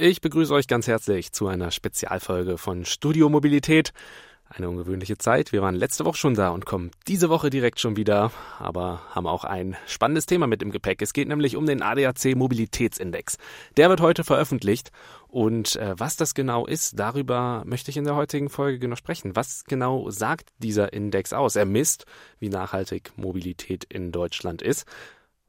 Ich begrüße euch ganz herzlich zu einer Spezialfolge von Studio Mobilität. Eine ungewöhnliche Zeit. Wir waren letzte Woche schon da und kommen diese Woche direkt schon wieder, aber haben auch ein spannendes Thema mit im Gepäck. Es geht nämlich um den ADAC Mobilitätsindex. Der wird heute veröffentlicht und äh, was das genau ist, darüber möchte ich in der heutigen Folge genau sprechen. Was genau sagt dieser Index aus? Er misst, wie nachhaltig Mobilität in Deutschland ist.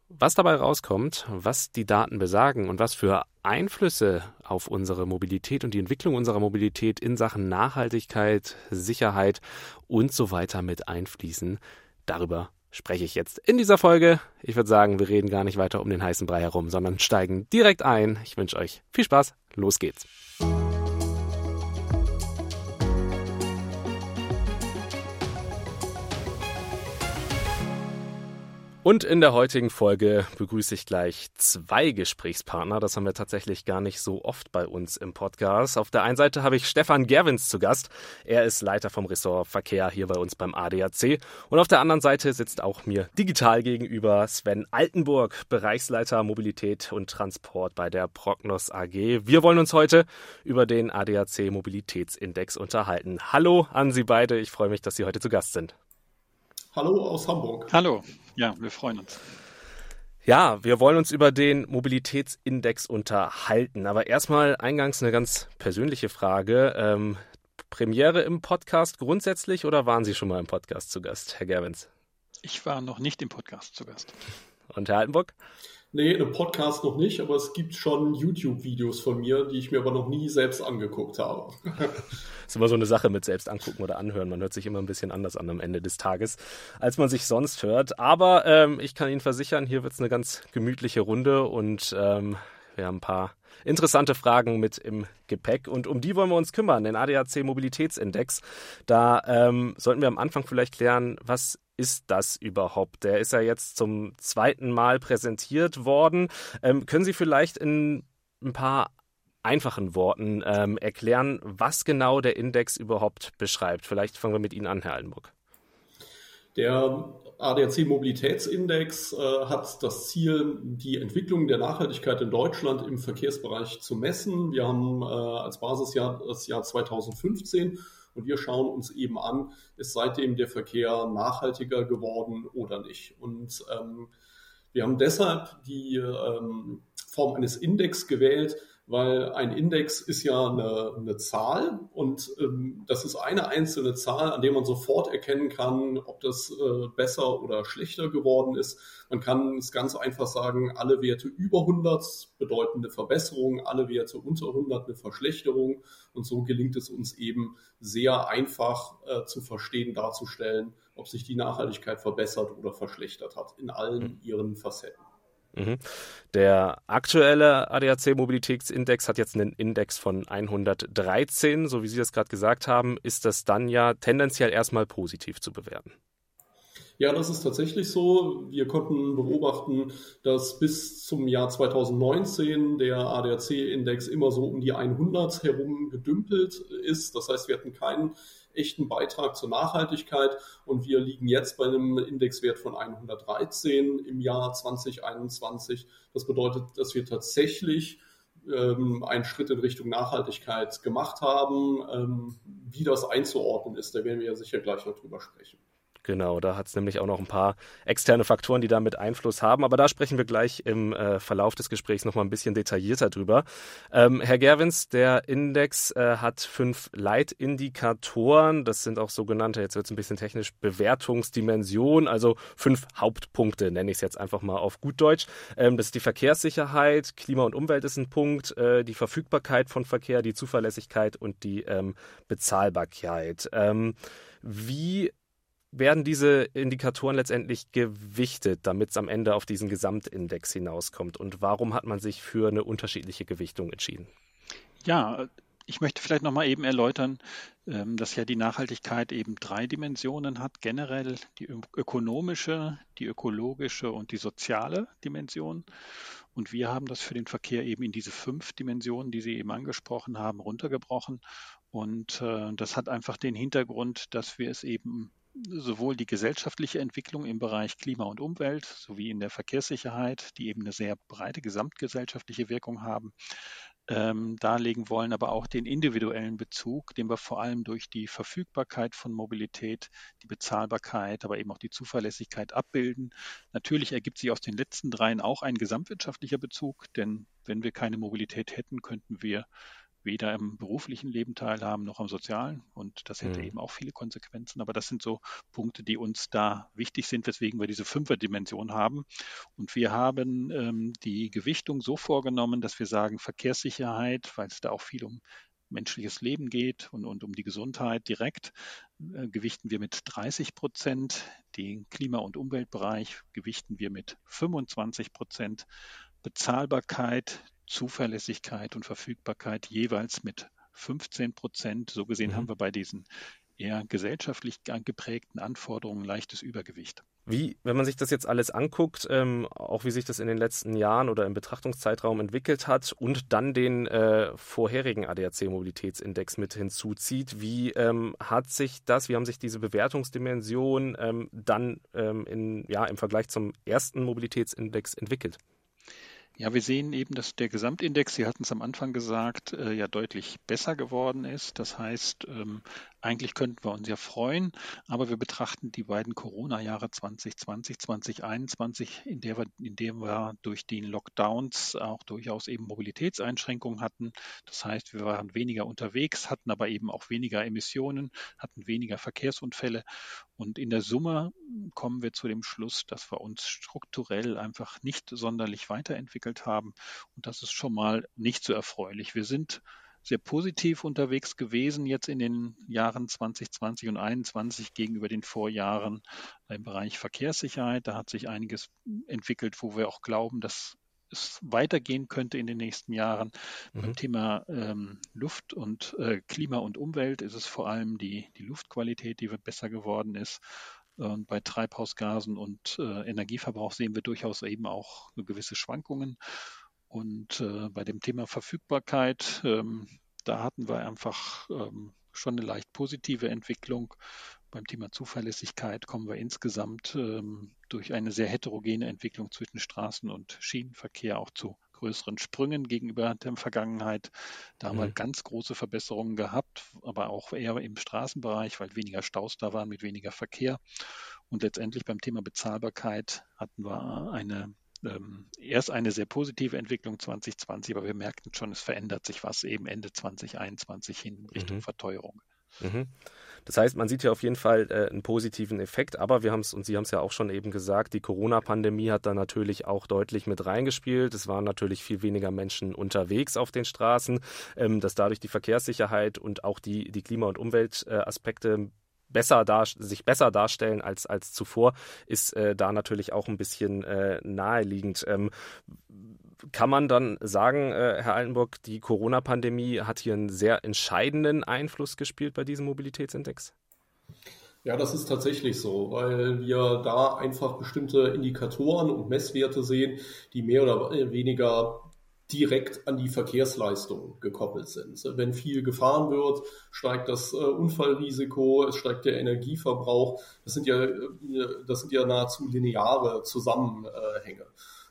Was dabei rauskommt, was die Daten besagen und was für Einflüsse auf unsere Mobilität und die Entwicklung unserer Mobilität in Sachen Nachhaltigkeit, Sicherheit und so weiter mit einfließen, darüber spreche ich jetzt in dieser Folge. Ich würde sagen, wir reden gar nicht weiter um den heißen Brei herum, sondern steigen direkt ein. Ich wünsche euch viel Spaß. Los geht's. Und in der heutigen Folge begrüße ich gleich zwei Gesprächspartner. Das haben wir tatsächlich gar nicht so oft bei uns im Podcast. Auf der einen Seite habe ich Stefan Gerwins zu Gast. Er ist Leiter vom Ressort Verkehr hier bei uns beim ADAC. Und auf der anderen Seite sitzt auch mir digital gegenüber Sven Altenburg, Bereichsleiter Mobilität und Transport bei der Prognos AG. Wir wollen uns heute über den ADAC Mobilitätsindex unterhalten. Hallo an Sie beide. Ich freue mich, dass Sie heute zu Gast sind. Hallo aus Hamburg. Hallo, ja, wir freuen uns. Ja, wir wollen uns über den Mobilitätsindex unterhalten. Aber erstmal eingangs eine ganz persönliche Frage. Ähm, Premiere im Podcast grundsätzlich oder waren Sie schon mal im Podcast zu Gast, Herr Gerwins? Ich war noch nicht im Podcast zu Gast. Und Herr Altenburg? Nee, im Podcast noch nicht, aber es gibt schon YouTube-Videos von mir, die ich mir aber noch nie selbst angeguckt habe. das ist immer so eine Sache mit selbst angucken oder anhören. Man hört sich immer ein bisschen anders an am Ende des Tages, als man sich sonst hört. Aber ähm, ich kann Ihnen versichern, hier wird es eine ganz gemütliche Runde und ähm, wir haben ein paar interessante Fragen mit im Gepäck und um die wollen wir uns kümmern, den ADAC Mobilitätsindex. Da ähm, sollten wir am Anfang vielleicht klären, was ist das überhaupt? Der ist ja jetzt zum zweiten Mal präsentiert worden. Ähm, können Sie vielleicht in ein paar einfachen Worten ähm, erklären, was genau der Index überhaupt beschreibt? Vielleicht fangen wir mit Ihnen an, Herr Altenburg. Der ADAC Mobilitätsindex äh, hat das Ziel, die Entwicklung der Nachhaltigkeit in Deutschland im Verkehrsbereich zu messen. Wir haben äh, als Basisjahr das Jahr 2015 und wir schauen uns eben an, ist seitdem der Verkehr nachhaltiger geworden oder nicht. Und ähm, wir haben deshalb die ähm, Form eines Index gewählt, weil ein Index ist ja eine, eine Zahl und ähm, das ist eine einzelne Zahl, an der man sofort erkennen kann, ob das äh, besser oder schlechter geworden ist. Man kann es ganz einfach sagen, alle Werte über 100 bedeuten eine Verbesserung, alle Werte unter 100 eine Verschlechterung und so gelingt es uns eben sehr einfach äh, zu verstehen, darzustellen, ob sich die Nachhaltigkeit verbessert oder verschlechtert hat in allen mhm. ihren Facetten. Mhm. Der aktuelle ADAC Mobilitätsindex hat jetzt einen Index von 113, so wie Sie das gerade gesagt haben. Ist das dann ja tendenziell erstmal positiv zu bewerten? Ja, das ist tatsächlich so. Wir konnten beobachten, dass bis zum Jahr 2019 der ADAC-Index immer so um die 100 herum gedümpelt ist. Das heißt, wir hatten keinen echten Beitrag zur Nachhaltigkeit und wir liegen jetzt bei einem Indexwert von 113 im Jahr 2021. Das bedeutet, dass wir tatsächlich ähm, einen Schritt in Richtung Nachhaltigkeit gemacht haben. Ähm, wie das einzuordnen ist, da werden wir ja sicher gleich noch drüber sprechen. Genau, da hat es nämlich auch noch ein paar externe Faktoren, die damit Einfluss haben. Aber da sprechen wir gleich im äh, Verlauf des Gesprächs noch mal ein bisschen detaillierter drüber. Ähm, Herr Gerwins, der Index äh, hat fünf Leitindikatoren. Das sind auch sogenannte, jetzt wird es ein bisschen technisch, Bewertungsdimensionen, also fünf Hauptpunkte, nenne ich es jetzt einfach mal auf gut Deutsch. Ähm, das ist die Verkehrssicherheit, Klima und Umwelt ist ein Punkt, äh, die Verfügbarkeit von Verkehr, die Zuverlässigkeit und die ähm, Bezahlbarkeit. Ähm, wie werden diese Indikatoren letztendlich gewichtet, damit es am Ende auf diesen Gesamtindex hinauskommt? Und warum hat man sich für eine unterschiedliche Gewichtung entschieden? Ja, ich möchte vielleicht nochmal eben erläutern, ähm, dass ja die Nachhaltigkeit eben drei Dimensionen hat. Generell die ökonomische, die ökologische und die soziale Dimension. Und wir haben das für den Verkehr eben in diese fünf Dimensionen, die Sie eben angesprochen haben, runtergebrochen. Und äh, das hat einfach den Hintergrund, dass wir es eben sowohl die gesellschaftliche Entwicklung im Bereich Klima und Umwelt sowie in der Verkehrssicherheit, die eben eine sehr breite gesamtgesellschaftliche Wirkung haben, ähm, darlegen wollen, aber auch den individuellen Bezug, den wir vor allem durch die Verfügbarkeit von Mobilität, die Bezahlbarkeit, aber eben auch die Zuverlässigkeit abbilden. Natürlich ergibt sich aus den letzten dreien auch ein gesamtwirtschaftlicher Bezug, denn wenn wir keine Mobilität hätten, könnten wir weder im beruflichen Leben teilhaben noch am sozialen. Und das hätte mhm. eben auch viele Konsequenzen. Aber das sind so Punkte, die uns da wichtig sind, weswegen wir diese Fünferdimension haben. Und wir haben ähm, die Gewichtung so vorgenommen, dass wir sagen, Verkehrssicherheit, weil es da auch viel um menschliches Leben geht und, und um die Gesundheit direkt, äh, gewichten wir mit 30 Prozent. Den Klima- und Umweltbereich gewichten wir mit 25 Prozent. Bezahlbarkeit Zuverlässigkeit und Verfügbarkeit jeweils mit 15 Prozent. So gesehen mhm. haben wir bei diesen eher gesellschaftlich geprägten Anforderungen leichtes Übergewicht. Wie, wenn man sich das jetzt alles anguckt, ähm, auch wie sich das in den letzten Jahren oder im Betrachtungszeitraum entwickelt hat und dann den äh, vorherigen ADAC-Mobilitätsindex mit hinzuzieht, wie ähm, hat sich das, wie haben sich diese Bewertungsdimensionen ähm, dann ähm, in, ja, im Vergleich zum ersten Mobilitätsindex entwickelt? Ja, wir sehen eben, dass der Gesamtindex, Sie hatten es am Anfang gesagt, äh, ja deutlich besser geworden ist. Das heißt, ähm, eigentlich könnten wir uns ja freuen, aber wir betrachten die beiden Corona-Jahre 2020, 2021, in, der wir, in dem wir durch die Lockdowns auch durchaus eben Mobilitätseinschränkungen hatten. Das heißt, wir waren weniger unterwegs, hatten aber eben auch weniger Emissionen, hatten weniger Verkehrsunfälle. Und in der Summe kommen wir zu dem Schluss, dass wir uns strukturell einfach nicht sonderlich weiterentwickelt haben. Und das ist schon mal nicht so erfreulich. Wir sind sehr positiv unterwegs gewesen jetzt in den Jahren 2020 und 2021 gegenüber den Vorjahren im Bereich Verkehrssicherheit. Da hat sich einiges entwickelt, wo wir auch glauben, dass es weitergehen könnte in den nächsten Jahren. Mhm. Beim Thema ähm, Luft und äh, Klima und Umwelt ist es vor allem die, die Luftqualität, die besser geworden ist. Und bei Treibhausgasen und äh, Energieverbrauch sehen wir durchaus eben auch gewisse Schwankungen. Und äh, bei dem Thema Verfügbarkeit, ähm, da hatten wir einfach ähm, schon eine leicht positive Entwicklung. Beim Thema Zuverlässigkeit kommen wir insgesamt ähm, durch eine sehr heterogene Entwicklung zwischen Straßen- und Schienenverkehr auch zu größeren Sprüngen gegenüber der Vergangenheit. Da haben mhm. wir ganz große Verbesserungen gehabt, aber auch eher im Straßenbereich, weil weniger Staus da waren mit weniger Verkehr. Und letztendlich beim Thema Bezahlbarkeit hatten wir eine ähm, erst eine sehr positive Entwicklung 2020, aber wir merkten schon, es verändert sich was eben Ende 2021 hin Richtung mhm. Verteuerung. Mhm. Das heißt, man sieht ja auf jeden Fall äh, einen positiven Effekt, aber wir haben es, und Sie haben es ja auch schon eben gesagt, die Corona-Pandemie hat da natürlich auch deutlich mit reingespielt. Es waren natürlich viel weniger Menschen unterwegs auf den Straßen, ähm, dass dadurch die Verkehrssicherheit und auch die, die Klima- und Umweltaspekte besser dar, sich besser darstellen als, als zuvor, ist äh, da natürlich auch ein bisschen äh, naheliegend. Ähm, kann man dann sagen, äh, Herr Altenburg, die Corona-Pandemie hat hier einen sehr entscheidenden Einfluss gespielt bei diesem Mobilitätsindex? Ja, das ist tatsächlich so, weil wir da einfach bestimmte Indikatoren und Messwerte sehen, die mehr oder weniger direkt an die Verkehrsleistung gekoppelt sind. Wenn viel gefahren wird, steigt das äh, Unfallrisiko, es steigt der Energieverbrauch. Das sind ja, äh, das sind ja nahezu lineare Zusammenhänge.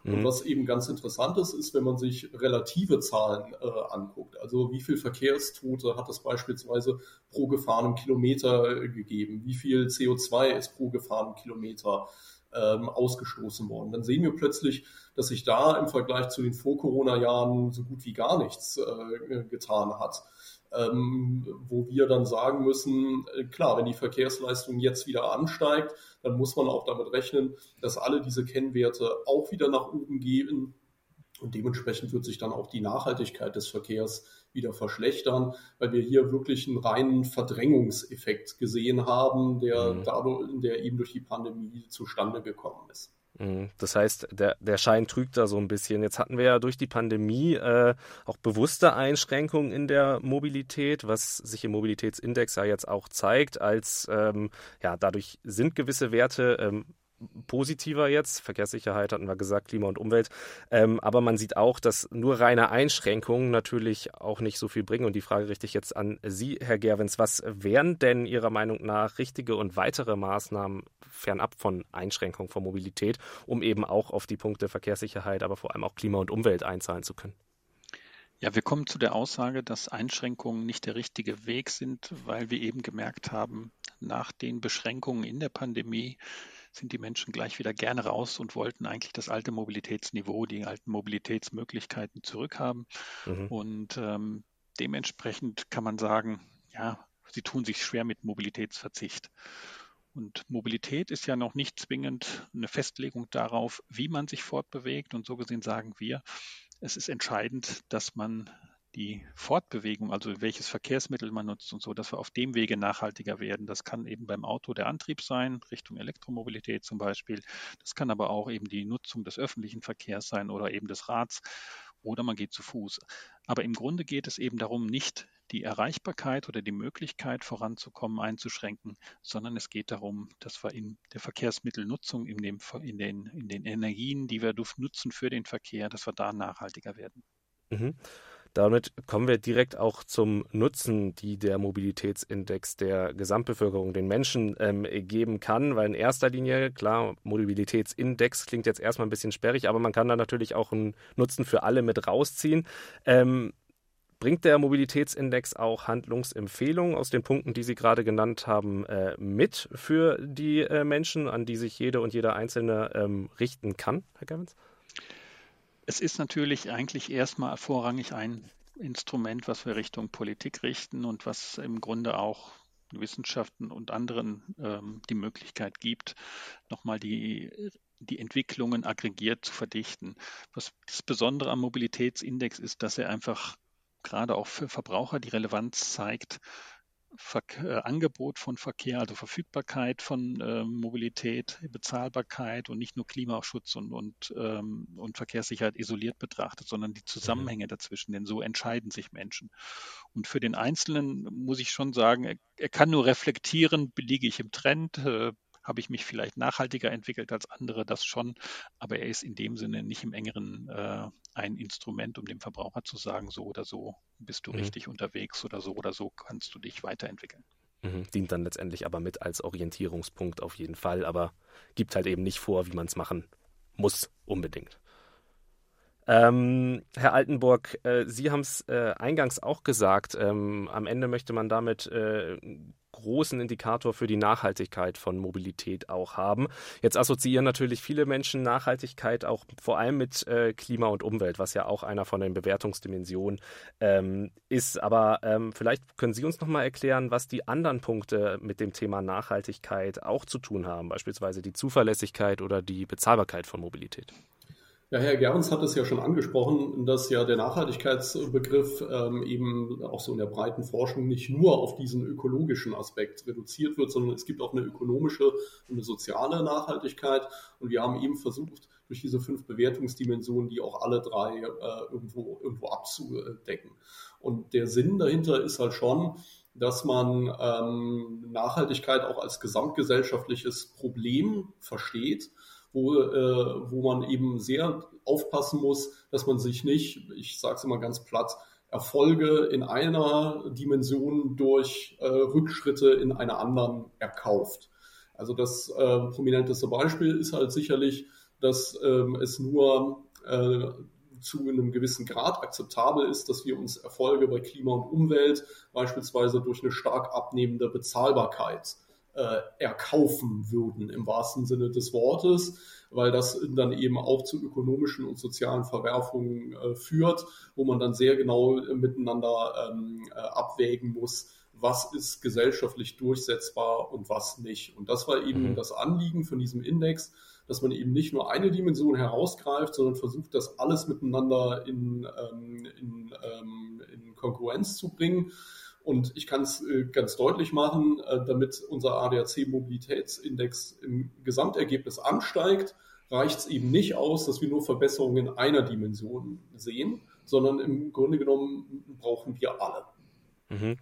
Mhm. Und was eben ganz interessant ist, ist, wenn man sich relative Zahlen äh, anguckt. Also wie viel Verkehrstote hat es beispielsweise pro gefahrenen Kilometer äh, gegeben? Wie viel CO2 ist pro gefahrenen Kilometer ähm, ausgestoßen worden? Dann sehen wir plötzlich, dass sich da im Vergleich zu den Vor-Corona-Jahren so gut wie gar nichts äh, getan hat. Ähm, wo wir dann sagen müssen, äh, klar, wenn die Verkehrsleistung jetzt wieder ansteigt, dann muss man auch damit rechnen, dass alle diese Kennwerte auch wieder nach oben gehen. Und dementsprechend wird sich dann auch die Nachhaltigkeit des Verkehrs wieder verschlechtern, weil wir hier wirklich einen reinen Verdrängungseffekt gesehen haben, der, mhm. dadurch, der eben durch die Pandemie zustande gekommen ist. Mhm. Das heißt, der, der Schein trügt da so ein bisschen. Jetzt hatten wir ja durch die Pandemie äh, auch bewusste Einschränkungen in der Mobilität, was sich im Mobilitätsindex ja jetzt auch zeigt, als ähm, ja, dadurch sind gewisse Werte ähm, positiver jetzt. Verkehrssicherheit hatten wir gesagt, Klima und Umwelt. Ähm, aber man sieht auch, dass nur reine Einschränkungen natürlich auch nicht so viel bringen. Und die Frage richte ich jetzt an Sie, Herr Gerwins. Was wären denn Ihrer Meinung nach richtige und weitere Maßnahmen fernab von Einschränkungen von Mobilität, um eben auch auf die Punkte Verkehrssicherheit, aber vor allem auch Klima und Umwelt einzahlen zu können? Ja, wir kommen zu der Aussage, dass Einschränkungen nicht der richtige Weg sind, weil wir eben gemerkt haben, nach den Beschränkungen in der Pandemie sind die Menschen gleich wieder gerne raus und wollten eigentlich das alte Mobilitätsniveau, die alten Mobilitätsmöglichkeiten zurückhaben. Mhm. Und ähm, dementsprechend kann man sagen, ja, sie tun sich schwer mit Mobilitätsverzicht. Und Mobilität ist ja noch nicht zwingend eine Festlegung darauf, wie man sich fortbewegt. Und so gesehen sagen wir, es ist entscheidend, dass man die Fortbewegung, also welches Verkehrsmittel man nutzt und so, dass wir auf dem Wege nachhaltiger werden. Das kann eben beim Auto der Antrieb sein, Richtung Elektromobilität zum Beispiel. Das kann aber auch eben die Nutzung des öffentlichen Verkehrs sein oder eben des Rads oder man geht zu Fuß. Aber im Grunde geht es eben darum, nicht die Erreichbarkeit oder die Möglichkeit voranzukommen einzuschränken, sondern es geht darum, dass wir in der Verkehrsmittelnutzung, in, dem, in, den, in den Energien, die wir nutzen für den Verkehr, dass wir da nachhaltiger werden. Mhm. Damit kommen wir direkt auch zum Nutzen, die der Mobilitätsindex der Gesamtbevölkerung den Menschen ähm, geben kann, weil in erster Linie, klar, Mobilitätsindex klingt jetzt erstmal ein bisschen sperrig, aber man kann da natürlich auch einen Nutzen für alle mit rausziehen. Ähm, Bringt der Mobilitätsindex auch Handlungsempfehlungen aus den Punkten, die Sie gerade genannt haben, äh, mit für die äh, Menschen, an die sich jede und jeder Einzelne ähm, richten kann, Herr Gavins? Es ist natürlich eigentlich erstmal vorrangig ein Instrument, was wir Richtung Politik richten und was im Grunde auch Wissenschaften und anderen ähm, die Möglichkeit gibt, nochmal die, die Entwicklungen aggregiert zu verdichten. Was das Besondere am Mobilitätsindex ist, dass er einfach gerade auch für Verbraucher die Relevanz zeigt, Ver äh, Angebot von Verkehr, also Verfügbarkeit von äh, Mobilität, Bezahlbarkeit und nicht nur Klimaschutz und, und, ähm, und Verkehrssicherheit isoliert betrachtet, sondern die mhm. Zusammenhänge dazwischen, denn so entscheiden sich Menschen. Und für den Einzelnen muss ich schon sagen, er, er kann nur reflektieren, liege ich im Trend, äh, habe ich mich vielleicht nachhaltiger entwickelt als andere, das schon, aber er ist in dem Sinne nicht im engeren äh, ein Instrument, um dem Verbraucher zu sagen, so oder so bist du mhm. richtig unterwegs oder so oder so kannst du dich weiterentwickeln. Mhm. Dient dann letztendlich aber mit als Orientierungspunkt auf jeden Fall, aber gibt halt eben nicht vor, wie man es machen muss, unbedingt. Ähm, Herr Altenburg, äh, Sie haben es äh, eingangs auch gesagt, ähm, am Ende möchte man damit äh, großen Indikator für die Nachhaltigkeit von Mobilität auch haben. Jetzt assoziieren natürlich viele Menschen Nachhaltigkeit auch vor allem mit äh, Klima und Umwelt, was ja auch einer von den Bewertungsdimensionen ähm, ist. Aber ähm, vielleicht können Sie uns noch mal erklären, was die anderen Punkte mit dem Thema Nachhaltigkeit auch zu tun haben, beispielsweise die Zuverlässigkeit oder die Bezahlbarkeit von Mobilität. Ja, Herr Gerns hat es ja schon angesprochen, dass ja der Nachhaltigkeitsbegriff ähm, eben auch so in der breiten Forschung nicht nur auf diesen ökologischen Aspekt reduziert wird, sondern es gibt auch eine ökonomische und eine soziale Nachhaltigkeit. Und wir haben eben versucht, durch diese fünf Bewertungsdimensionen, die auch alle drei äh, irgendwo, irgendwo abzudecken. Und der Sinn dahinter ist halt schon, dass man ähm, Nachhaltigkeit auch als gesamtgesellschaftliches Problem versteht wo, äh, wo man eben sehr aufpassen muss, dass man sich nicht, ich sage es immer ganz platt, Erfolge in einer Dimension durch äh, Rückschritte in einer anderen erkauft. Also das äh, prominenteste Beispiel ist halt sicherlich, dass ähm, es nur äh, zu einem gewissen Grad akzeptabel ist, dass wir uns Erfolge bei Klima und Umwelt beispielsweise durch eine stark abnehmende Bezahlbarkeit äh, erkaufen würden im wahrsten Sinne des Wortes, weil das dann eben auch zu ökonomischen und sozialen Verwerfungen äh, führt, wo man dann sehr genau äh, miteinander ähm, äh, abwägen muss, was ist gesellschaftlich durchsetzbar und was nicht. Und das war eben mhm. das Anliegen von diesem Index, dass man eben nicht nur eine Dimension herausgreift, sondern versucht, das alles miteinander in, ähm, in, ähm, in Konkurrenz zu bringen und ich kann es äh, ganz deutlich machen, äh, damit unser ADAC-Mobilitätsindex im Gesamtergebnis ansteigt, reicht es eben nicht aus, dass wir nur Verbesserungen in einer Dimension sehen, sondern im Grunde genommen brauchen wir alle. Mhm.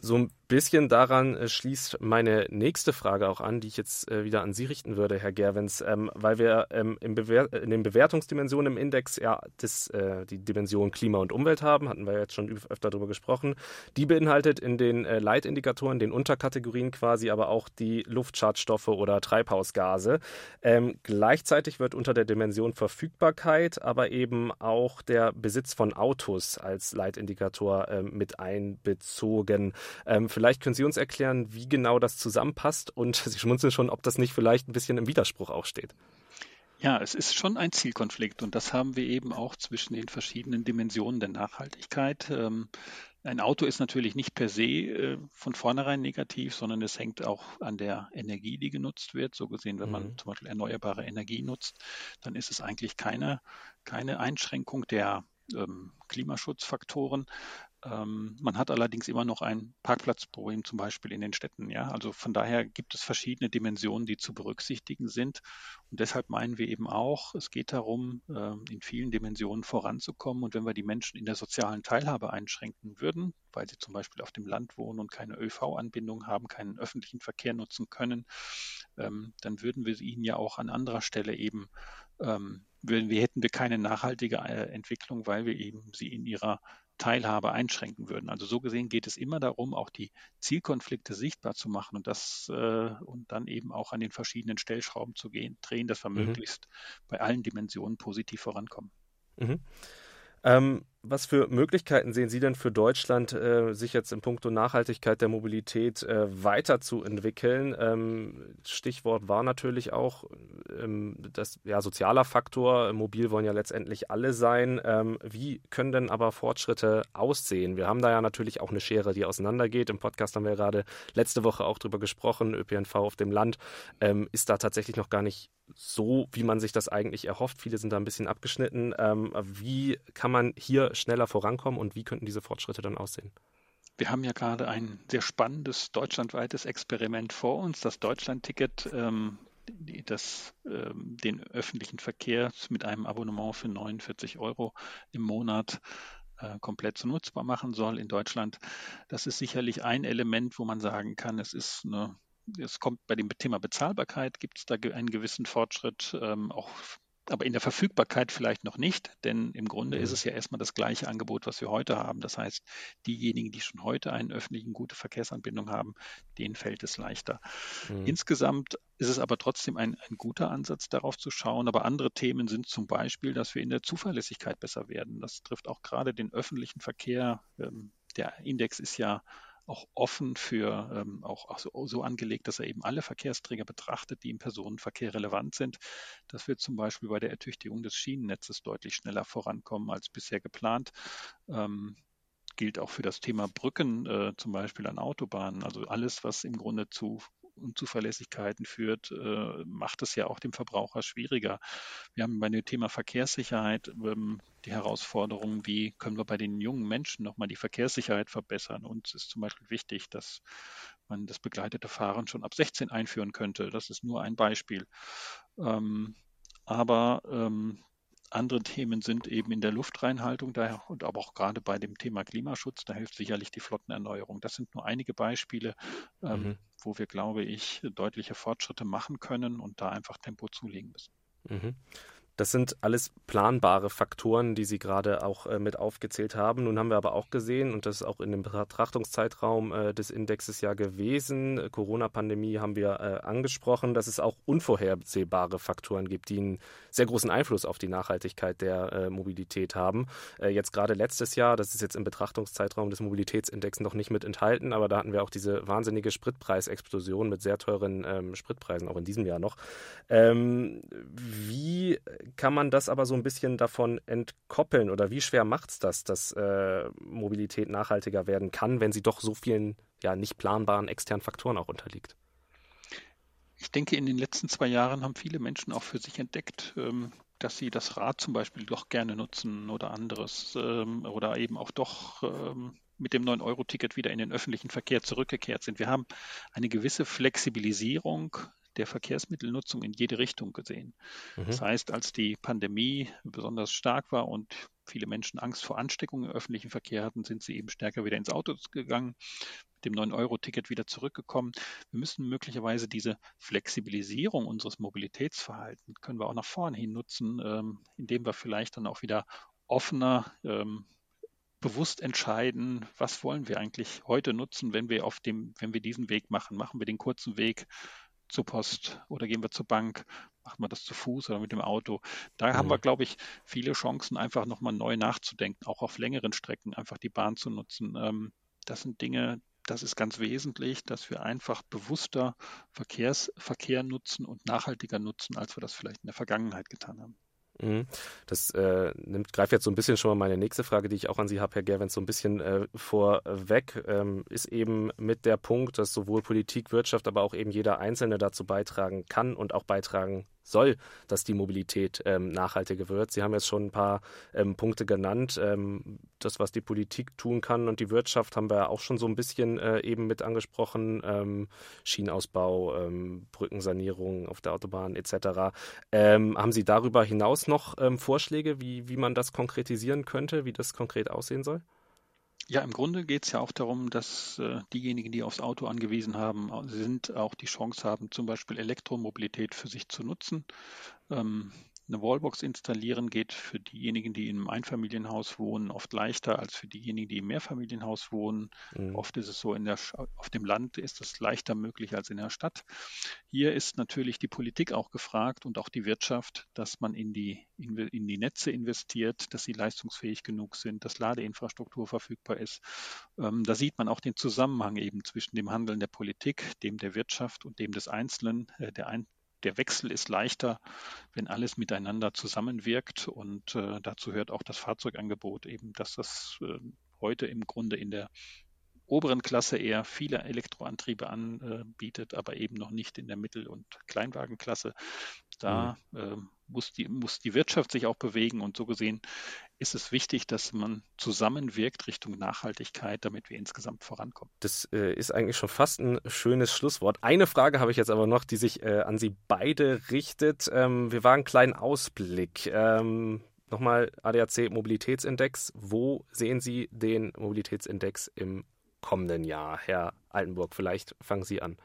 So ein bisschen daran äh, schließt meine nächste Frage auch an, die ich jetzt äh, wieder an Sie richten würde, Herr Gerwens, ähm, weil wir ähm, in den Bewertungsdimensionen im Index ja das, äh, die Dimension Klima und Umwelt haben, hatten wir jetzt schon öfter darüber gesprochen. Die beinhaltet in den Leitindikatoren, den Unterkategorien quasi aber auch die Luftschadstoffe oder Treibhausgase. Ähm, gleichzeitig wird unter der Dimension Verfügbarkeit aber eben auch der Besitz von Autos als Leitindikator ähm, mit einbezogen. Ähm, Vielleicht können Sie uns erklären, wie genau das zusammenpasst und Sie schmunzeln schon, ob das nicht vielleicht ein bisschen im Widerspruch auch steht. Ja, es ist schon ein Zielkonflikt und das haben wir eben auch zwischen den verschiedenen Dimensionen der Nachhaltigkeit. Ähm, ein Auto ist natürlich nicht per se äh, von vornherein negativ, sondern es hängt auch an der Energie, die genutzt wird. So gesehen, wenn man mhm. zum Beispiel erneuerbare Energie nutzt, dann ist es eigentlich keine, keine Einschränkung der ähm, Klimaschutzfaktoren. Ähm, man hat allerdings immer noch ein Parkplatzproblem, zum Beispiel in den Städten. Ja? Also von daher gibt es verschiedene Dimensionen, die zu berücksichtigen sind. Und deshalb meinen wir eben auch, es geht darum, äh, in vielen Dimensionen voranzukommen. Und wenn wir die Menschen in der sozialen Teilhabe einschränken würden, weil sie zum Beispiel auf dem Land wohnen und keine ÖV-Anbindung haben, keinen öffentlichen Verkehr nutzen können, ähm, dann würden wir ihnen ja auch an anderer Stelle eben ähm, wir hätten wir keine nachhaltige äh, Entwicklung, weil wir eben sie in ihrer Teilhabe einschränken würden. Also so gesehen geht es immer darum, auch die Zielkonflikte sichtbar zu machen und das äh, und dann eben auch an den verschiedenen Stellschrauben zu gehen, drehen, dass wir mhm. möglichst bei allen Dimensionen positiv vorankommen. Mhm. Ähm, was für Möglichkeiten sehen Sie denn für Deutschland, äh, sich jetzt in puncto Nachhaltigkeit der Mobilität äh, weiterzuentwickeln? Ähm, Stichwort war natürlich auch ähm, das ja, sozialer Faktor. Mobil wollen ja letztendlich alle sein. Ähm, wie können denn aber Fortschritte aussehen? Wir haben da ja natürlich auch eine Schere, die auseinandergeht. Im Podcast haben wir gerade letzte Woche auch drüber gesprochen. ÖPNV auf dem Land ähm, ist da tatsächlich noch gar nicht so, wie man sich das eigentlich erhofft. Viele sind da ein bisschen abgeschnitten. Ähm, wie kann man hier schneller vorankommen und wie könnten diese Fortschritte dann aussehen? Wir haben ja gerade ein sehr spannendes deutschlandweites Experiment vor uns, das Deutschland-Ticket, ähm, das ähm, den öffentlichen Verkehr mit einem Abonnement für 49 Euro im Monat äh, komplett nutzbar machen soll in Deutschland. Das ist sicherlich ein Element, wo man sagen kann, es ist eine es kommt bei dem Thema Bezahlbarkeit, gibt es da einen gewissen Fortschritt, ähm, auch aber in der Verfügbarkeit vielleicht noch nicht, denn im Grunde mhm. ist es ja erstmal das gleiche Angebot, was wir heute haben. Das heißt, diejenigen, die schon heute einen öffentlichen gute Verkehrsanbindung haben, denen fällt es leichter. Mhm. Insgesamt ist es aber trotzdem ein, ein guter Ansatz, darauf zu schauen. Aber andere Themen sind zum Beispiel, dass wir in der Zuverlässigkeit besser werden. Das trifft auch gerade den öffentlichen Verkehr. Ähm, der Index ist ja auch offen für, ähm, auch, auch so, so, angelegt, dass er eben alle Verkehrsträger betrachtet, die im Personenverkehr relevant sind, dass wir zum Beispiel bei der Ertüchtigung des Schienennetzes deutlich schneller vorankommen als bisher geplant. Ähm, gilt auch für das Thema Brücken, äh, zum Beispiel an Autobahnen. Also alles, was im Grunde zu Unzuverlässigkeiten führt, äh, macht es ja auch dem Verbraucher schwieriger. Wir haben bei dem Thema Verkehrssicherheit ähm, die Herausforderung, wie können wir bei den jungen Menschen nochmal die Verkehrssicherheit verbessern. Uns ist zum Beispiel wichtig, dass man das begleitete Fahren schon ab 16 einführen könnte. Das ist nur ein Beispiel. Ähm, aber ähm, andere Themen sind eben in der Luftreinhaltung daher und aber auch gerade bei dem Thema Klimaschutz, da hilft sicherlich die Flottenerneuerung. Das sind nur einige Beispiele, ähm, mhm. wo wir, glaube ich, deutliche Fortschritte machen können und da einfach Tempo zulegen müssen. Mhm. Das sind alles planbare Faktoren, die Sie gerade auch äh, mit aufgezählt haben. Nun haben wir aber auch gesehen, und das ist auch in dem Betrachtungszeitraum äh, des Indexes ja gewesen, Corona-Pandemie haben wir äh, angesprochen, dass es auch unvorhersehbare Faktoren gibt, die einen sehr großen Einfluss auf die Nachhaltigkeit der äh, Mobilität haben. Äh, jetzt gerade letztes Jahr, das ist jetzt im Betrachtungszeitraum des Mobilitätsindex noch nicht mit enthalten, aber da hatten wir auch diese wahnsinnige Spritpreisexplosion mit sehr teuren ähm, Spritpreisen, auch in diesem Jahr noch. Ähm, wie kann man das aber so ein bisschen davon entkoppeln oder wie schwer macht es das, dass äh, Mobilität nachhaltiger werden kann, wenn sie doch so vielen ja nicht planbaren externen Faktoren auch unterliegt? Ich denke, in den letzten zwei Jahren haben viele Menschen auch für sich entdeckt, ähm, dass sie das Rad zum Beispiel doch gerne nutzen oder anderes ähm, oder eben auch doch ähm, mit dem 9-Euro-Ticket wieder in den öffentlichen Verkehr zurückgekehrt sind. Wir haben eine gewisse Flexibilisierung der Verkehrsmittelnutzung in jede Richtung gesehen. Mhm. Das heißt, als die Pandemie besonders stark war und viele Menschen Angst vor Ansteckung im öffentlichen Verkehr hatten, sind sie eben stärker wieder ins Auto gegangen, mit dem 9-Euro-Ticket wieder zurückgekommen. Wir müssen möglicherweise diese Flexibilisierung unseres Mobilitätsverhaltens können wir auch nach vorne hin nutzen, ähm, indem wir vielleicht dann auch wieder offener ähm, bewusst entscheiden, was wollen wir eigentlich heute nutzen, wenn wir auf dem, wenn wir diesen Weg machen. Machen wir den kurzen Weg zur Post oder gehen wir zur Bank, machen wir das zu Fuß oder mit dem Auto. Da mhm. haben wir, glaube ich, viele Chancen, einfach nochmal neu nachzudenken, auch auf längeren Strecken einfach die Bahn zu nutzen. Ähm, das sind Dinge, das ist ganz wesentlich, dass wir einfach bewusster Verkehrsverkehr nutzen und nachhaltiger nutzen, als wir das vielleicht in der Vergangenheit getan haben. Mhm. Das äh, nimmt, greift jetzt so ein bisschen schon mal meine nächste Frage, die ich auch an Sie habe, Herr Gerwens, so ein bisschen äh, vorweg, ähm, ist eben mit der Punkt, dass sowohl Politik, Wirtschaft, aber auch eben jeder Einzelne dazu beitragen kann und auch beitragen soll, dass die Mobilität ähm, nachhaltiger wird. Sie haben jetzt schon ein paar ähm, Punkte genannt. Ähm, das, was die Politik tun kann und die Wirtschaft, haben wir auch schon so ein bisschen äh, eben mit angesprochen. Ähm, Schienenausbau, ähm, Brückensanierung auf der Autobahn etc. Haben Sie darüber hinaus noch Vorschläge, wie, wie man das konkretisieren könnte, wie das konkret aussehen soll? Ja, im Grunde geht es ja auch darum, dass äh, diejenigen, die aufs Auto angewiesen haben, sind, auch die Chance haben, zum Beispiel Elektromobilität für sich zu nutzen. Ähm, eine Wallbox installieren geht für diejenigen, die in einem Einfamilienhaus wohnen, oft leichter als für diejenigen, die im Mehrfamilienhaus wohnen. Mhm. Oft ist es so, in der, auf dem Land ist es leichter möglich als in der Stadt. Hier ist natürlich die Politik auch gefragt und auch die Wirtschaft, dass man in die, in, in die Netze investiert, dass sie leistungsfähig genug sind, dass Ladeinfrastruktur verfügbar ist. Ähm, da sieht man auch den Zusammenhang eben zwischen dem Handeln der Politik, dem der Wirtschaft und dem des Einzelnen. Äh, der, ein, der Wechsel ist leichter, wenn alles miteinander zusammenwirkt. Und äh, dazu hört auch das Fahrzeugangebot eben, dass das äh, heute im Grunde in der oberen Klasse eher viele Elektroantriebe anbietet, aber eben noch nicht in der Mittel- und Kleinwagenklasse. Da äh, muss, die, muss die Wirtschaft sich auch bewegen und so gesehen ist es wichtig, dass man zusammenwirkt Richtung Nachhaltigkeit, damit wir insgesamt vorankommen. Das äh, ist eigentlich schon fast ein schönes Schlusswort. Eine Frage habe ich jetzt aber noch, die sich äh, an Sie beide richtet. Ähm, wir waren einen kleinen Ausblick. Ähm, Nochmal ADAC Mobilitätsindex. Wo sehen Sie den Mobilitätsindex im kommenden Jahr? Herr Altenburg, vielleicht fangen Sie an.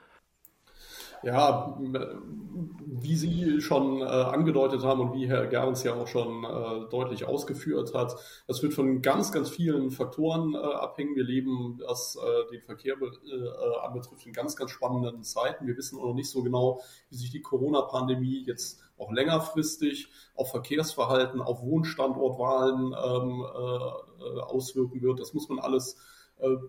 Ja, wie Sie schon äh, angedeutet haben und wie Herr Gerns ja auch schon äh, deutlich ausgeführt hat, das wird von ganz, ganz vielen Faktoren äh, abhängen. Wir leben, was äh, den Verkehr äh, anbetrifft, in ganz, ganz spannenden Zeiten. Wir wissen auch noch nicht so genau, wie sich die Corona-Pandemie jetzt auch längerfristig auf Verkehrsverhalten, auf Wohnstandortwahlen ähm, äh, auswirken wird. Das muss man alles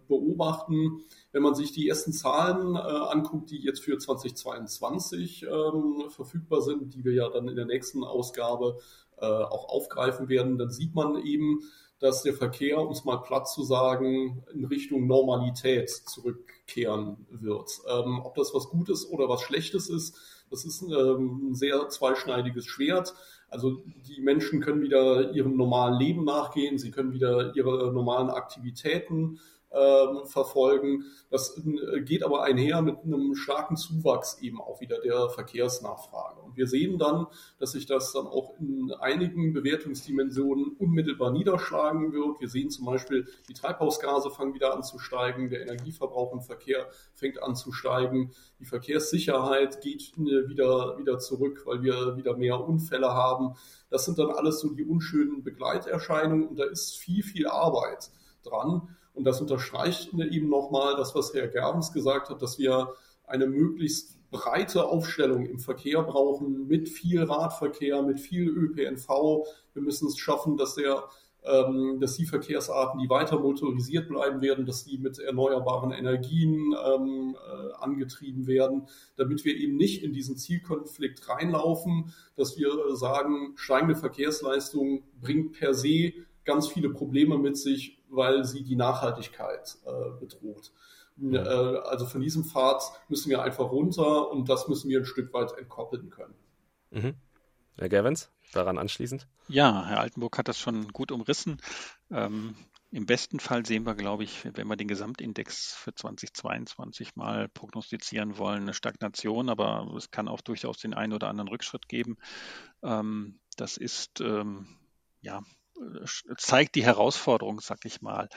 beobachten. Wenn man sich die ersten Zahlen äh, anguckt, die jetzt für 2022 ähm, verfügbar sind, die wir ja dann in der nächsten Ausgabe äh, auch aufgreifen werden, dann sieht man eben, dass der Verkehr, um es mal platt zu sagen, in Richtung Normalität zurückkehren wird. Ähm, ob das was Gutes oder was Schlechtes ist, das ist ähm, ein sehr zweischneidiges Schwert. Also die Menschen können wieder ihrem normalen Leben nachgehen, sie können wieder ihre normalen Aktivitäten ähm, verfolgen. Das äh, geht aber einher mit einem starken Zuwachs eben auch wieder der Verkehrsnachfrage. Und wir sehen dann, dass sich das dann auch in einigen Bewertungsdimensionen unmittelbar niederschlagen wird. Wir sehen zum Beispiel, die Treibhausgase fangen wieder an zu steigen, der Energieverbrauch im Verkehr fängt an zu steigen, die Verkehrssicherheit geht äh, wieder, wieder zurück, weil wir wieder mehr Unfälle haben. Das sind dann alles so die unschönen Begleiterscheinungen und da ist viel, viel Arbeit dran. Und das unterstreicht eben nochmal das, was Herr Gerbens gesagt hat, dass wir eine möglichst breite Aufstellung im Verkehr brauchen, mit viel Radverkehr, mit viel ÖPNV. Wir müssen es schaffen, dass der ähm, dass die Verkehrsarten, die weiter motorisiert bleiben werden, dass die mit erneuerbaren Energien ähm, äh, angetrieben werden, damit wir eben nicht in diesen Zielkonflikt reinlaufen, dass wir sagen, steigende Verkehrsleistung bringt per se ganz viele Probleme mit sich, weil sie die Nachhaltigkeit äh, bedroht. Äh, also von diesem Pfad müssen wir einfach runter und das müssen wir ein Stück weit entkoppeln können. Mhm. Herr Gavins, daran anschließend? Ja, Herr Altenburg hat das schon gut umrissen. Ähm, Im besten Fall sehen wir, glaube ich, wenn wir den Gesamtindex für 2022 mal prognostizieren wollen, eine Stagnation, aber es kann auch durchaus den einen oder anderen Rückschritt geben. Ähm, das ist, ähm, ja, zeigt die Herausforderung, sag ich mal.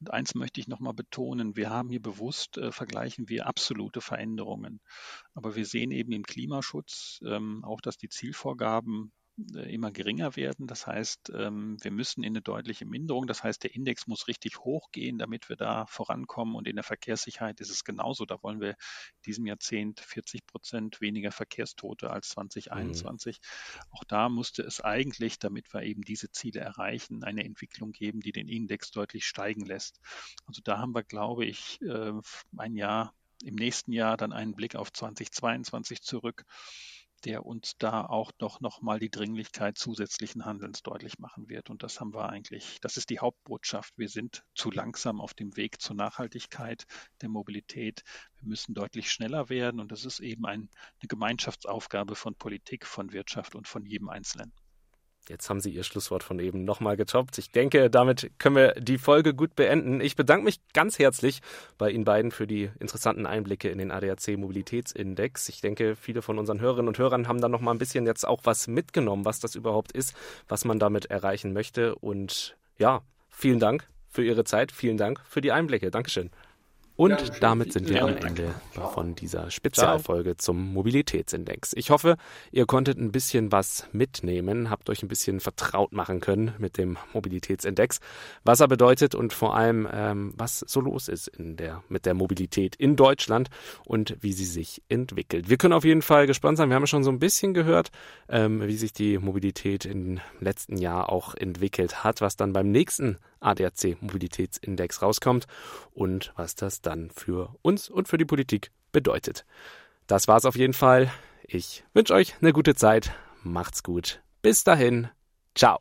Und eins möchte ich nochmal betonen, wir haben hier bewusst, äh, vergleichen wir absolute Veränderungen. Aber wir sehen eben im Klimaschutz ähm, auch, dass die Zielvorgaben immer geringer werden. Das heißt, ähm, wir müssen in eine deutliche Minderung, das heißt, der Index muss richtig hochgehen, damit wir da vorankommen. Und in der Verkehrssicherheit ist es genauso. Da wollen wir in diesem Jahrzehnt 40 Prozent weniger Verkehrstote als 2021. Mhm. Auch da musste es eigentlich, damit wir eben diese Ziele erreichen, eine Entwicklung geben, die den Index deutlich steigen lässt. Also da haben wir, glaube ich, äh, ein Jahr im nächsten Jahr dann einen Blick auf 2022 zurück der uns da auch doch nochmal die Dringlichkeit zusätzlichen Handelns deutlich machen wird. Und das haben wir eigentlich, das ist die Hauptbotschaft. Wir sind zu langsam auf dem Weg zur Nachhaltigkeit der Mobilität. Wir müssen deutlich schneller werden und das ist eben ein, eine Gemeinschaftsaufgabe von Politik, von Wirtschaft und von jedem Einzelnen. Jetzt haben Sie Ihr Schlusswort von eben nochmal getoppt. Ich denke, damit können wir die Folge gut beenden. Ich bedanke mich ganz herzlich bei Ihnen beiden für die interessanten Einblicke in den ADAC Mobilitätsindex. Ich denke, viele von unseren Hörerinnen und Hörern haben da noch mal ein bisschen jetzt auch was mitgenommen, was das überhaupt ist, was man damit erreichen möchte. Und ja, vielen Dank für Ihre Zeit. Vielen Dank für die Einblicke. Dankeschön. Und damit sind wir am Ende von dieser Spezialfolge zum Mobilitätsindex. Ich hoffe, ihr konntet ein bisschen was mitnehmen, habt euch ein bisschen vertraut machen können mit dem Mobilitätsindex, was er bedeutet und vor allem, ähm, was so los ist in der, mit der Mobilität in Deutschland und wie sie sich entwickelt. Wir können auf jeden Fall gespannt sein. Wir haben ja schon so ein bisschen gehört, ähm, wie sich die Mobilität im letzten Jahr auch entwickelt hat, was dann beim nächsten ADAC Mobilitätsindex rauskommt und was das dann für uns und für die Politik bedeutet. Das war's auf jeden Fall. Ich wünsche euch eine gute Zeit. Macht's gut. Bis dahin. Ciao.